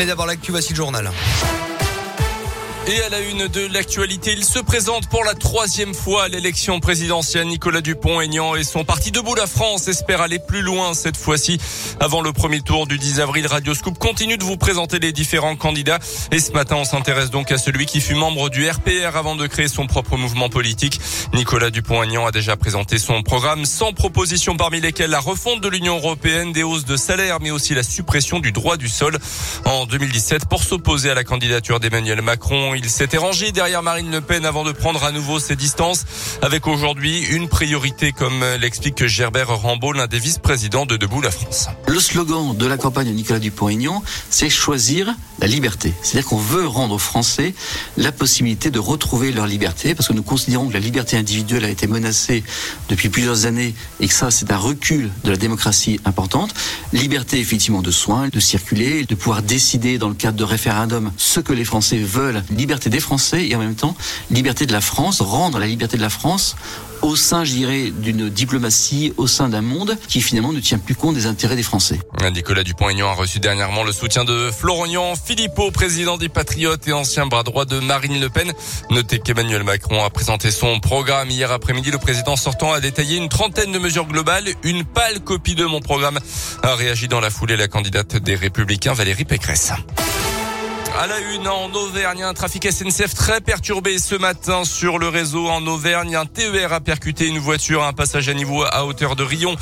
Mais d'abord l'actu, voici le journal. Et à la une de l'actualité, il se présente pour la troisième fois à l'élection présidentielle. Nicolas Dupont-Aignan et son parti Debout la France espèrent aller plus loin cette fois-ci. Avant le premier tour du 10 avril, Radio Scoop continue de vous présenter les différents candidats. Et ce matin, on s'intéresse donc à celui qui fut membre du RPR avant de créer son propre mouvement politique. Nicolas Dupont-Aignan a déjà présenté son programme sans propositions parmi lesquelles la refonte de l'Union européenne, des hausses de salaire, mais aussi la suppression du droit du sol. En 2017, pour s'opposer à la candidature d'Emmanuel Macron, il s'était rangé derrière Marine Le Pen avant de prendre à nouveau ses distances avec aujourd'hui une priorité comme l'explique Gerbert Rambaud, l'un des vice-présidents de Debout la France. Le slogan de la campagne de Nicolas Dupont-Aignan, c'est choisir la liberté. C'est-à-dire qu'on veut rendre aux Français la possibilité de retrouver leur liberté parce que nous considérons que la liberté individuelle a été menacée depuis plusieurs années et que ça, c'est un recul de la démocratie importante. Liberté, effectivement, de soins, de circuler, de pouvoir décider dans le cadre de référendum ce que les Français veulent liberté des Français et en même temps liberté de la France, rendre la liberté de la France au sein, je dirais, d'une diplomatie, au sein d'un monde qui finalement ne tient plus compte des intérêts des Français. Nicolas Dupont-Aignan a reçu dernièrement le soutien de Florian Philippot, président des Patriotes et ancien bras droit de Marine Le Pen. Notez qu'Emmanuel Macron a présenté son programme hier après-midi. Le président sortant a détaillé une trentaine de mesures globales. Une pâle copie de mon programme a réagi dans la foulée la candidate des Républicains Valérie Pécresse. À la une en Auvergne, un trafic SNCF très perturbé ce matin sur le réseau en Auvergne. Un TER a percuté une voiture à un passage à niveau à hauteur de Rion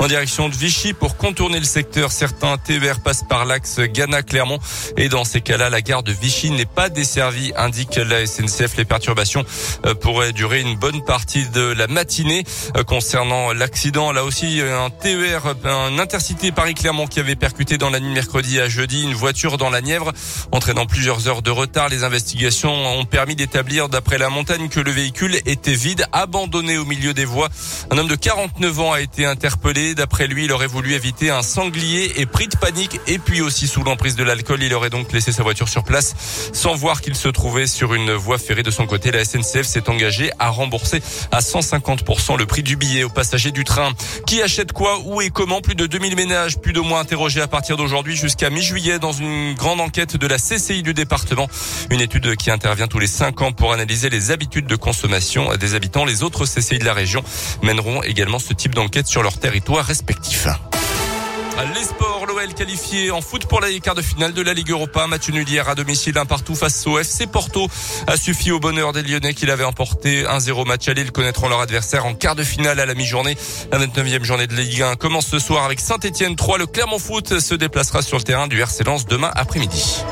en direction de Vichy pour contourner le secteur. Certains TER passent par l'axe Ghana-Clermont et dans ces cas-là, la gare de Vichy n'est pas desservie, indique la SNCF. Les perturbations euh, pourraient durer une bonne partie de la matinée. Euh, concernant l'accident, là aussi, un TER, un intercité Paris-Clermont qui avait percuté dans la nuit mercredi à jeudi une voiture dans la Nièvre, entraînant plusieurs heures de retard. Les investigations ont permis d'établir d'après la montagne que le véhicule était vide, abandonné au milieu des voies. Un homme de 49 ans a été interpellé. D'après lui, il aurait voulu éviter un sanglier et pris de panique et puis aussi sous l'emprise de l'alcool. Il aurait donc laissé sa voiture sur place sans voir qu'il se trouvait sur une voie ferrée de son côté. La SNCF s'est engagée à rembourser à 150% le prix du billet aux passagers du train. Qui achète quoi, où et comment? Plus de 2000 ménages, plus de moins interrogés à partir d'aujourd'hui jusqu'à mi-juillet dans une grande enquête de la Du département. Une étude qui intervient tous les cinq ans pour analyser les habitudes de consommation des habitants. Les autres CCI de la région mèneront également ce type d'enquête sur leur territoire respectif. Les sports, l'OL qualifié en foot pour la quart de finale de la Ligue Europa. Match nul à domicile, un partout face au FC Porto. A suffi au bonheur des Lyonnais qui l'avaient emporté 1-0 match aller. Ils connaîtront leur adversaire en quart de finale à la mi-journée. La 29e journée de Ligue 1 commence ce soir avec Saint-Etienne 3. Le Clermont Foot se déplacera sur le terrain du RC Lens demain après-midi.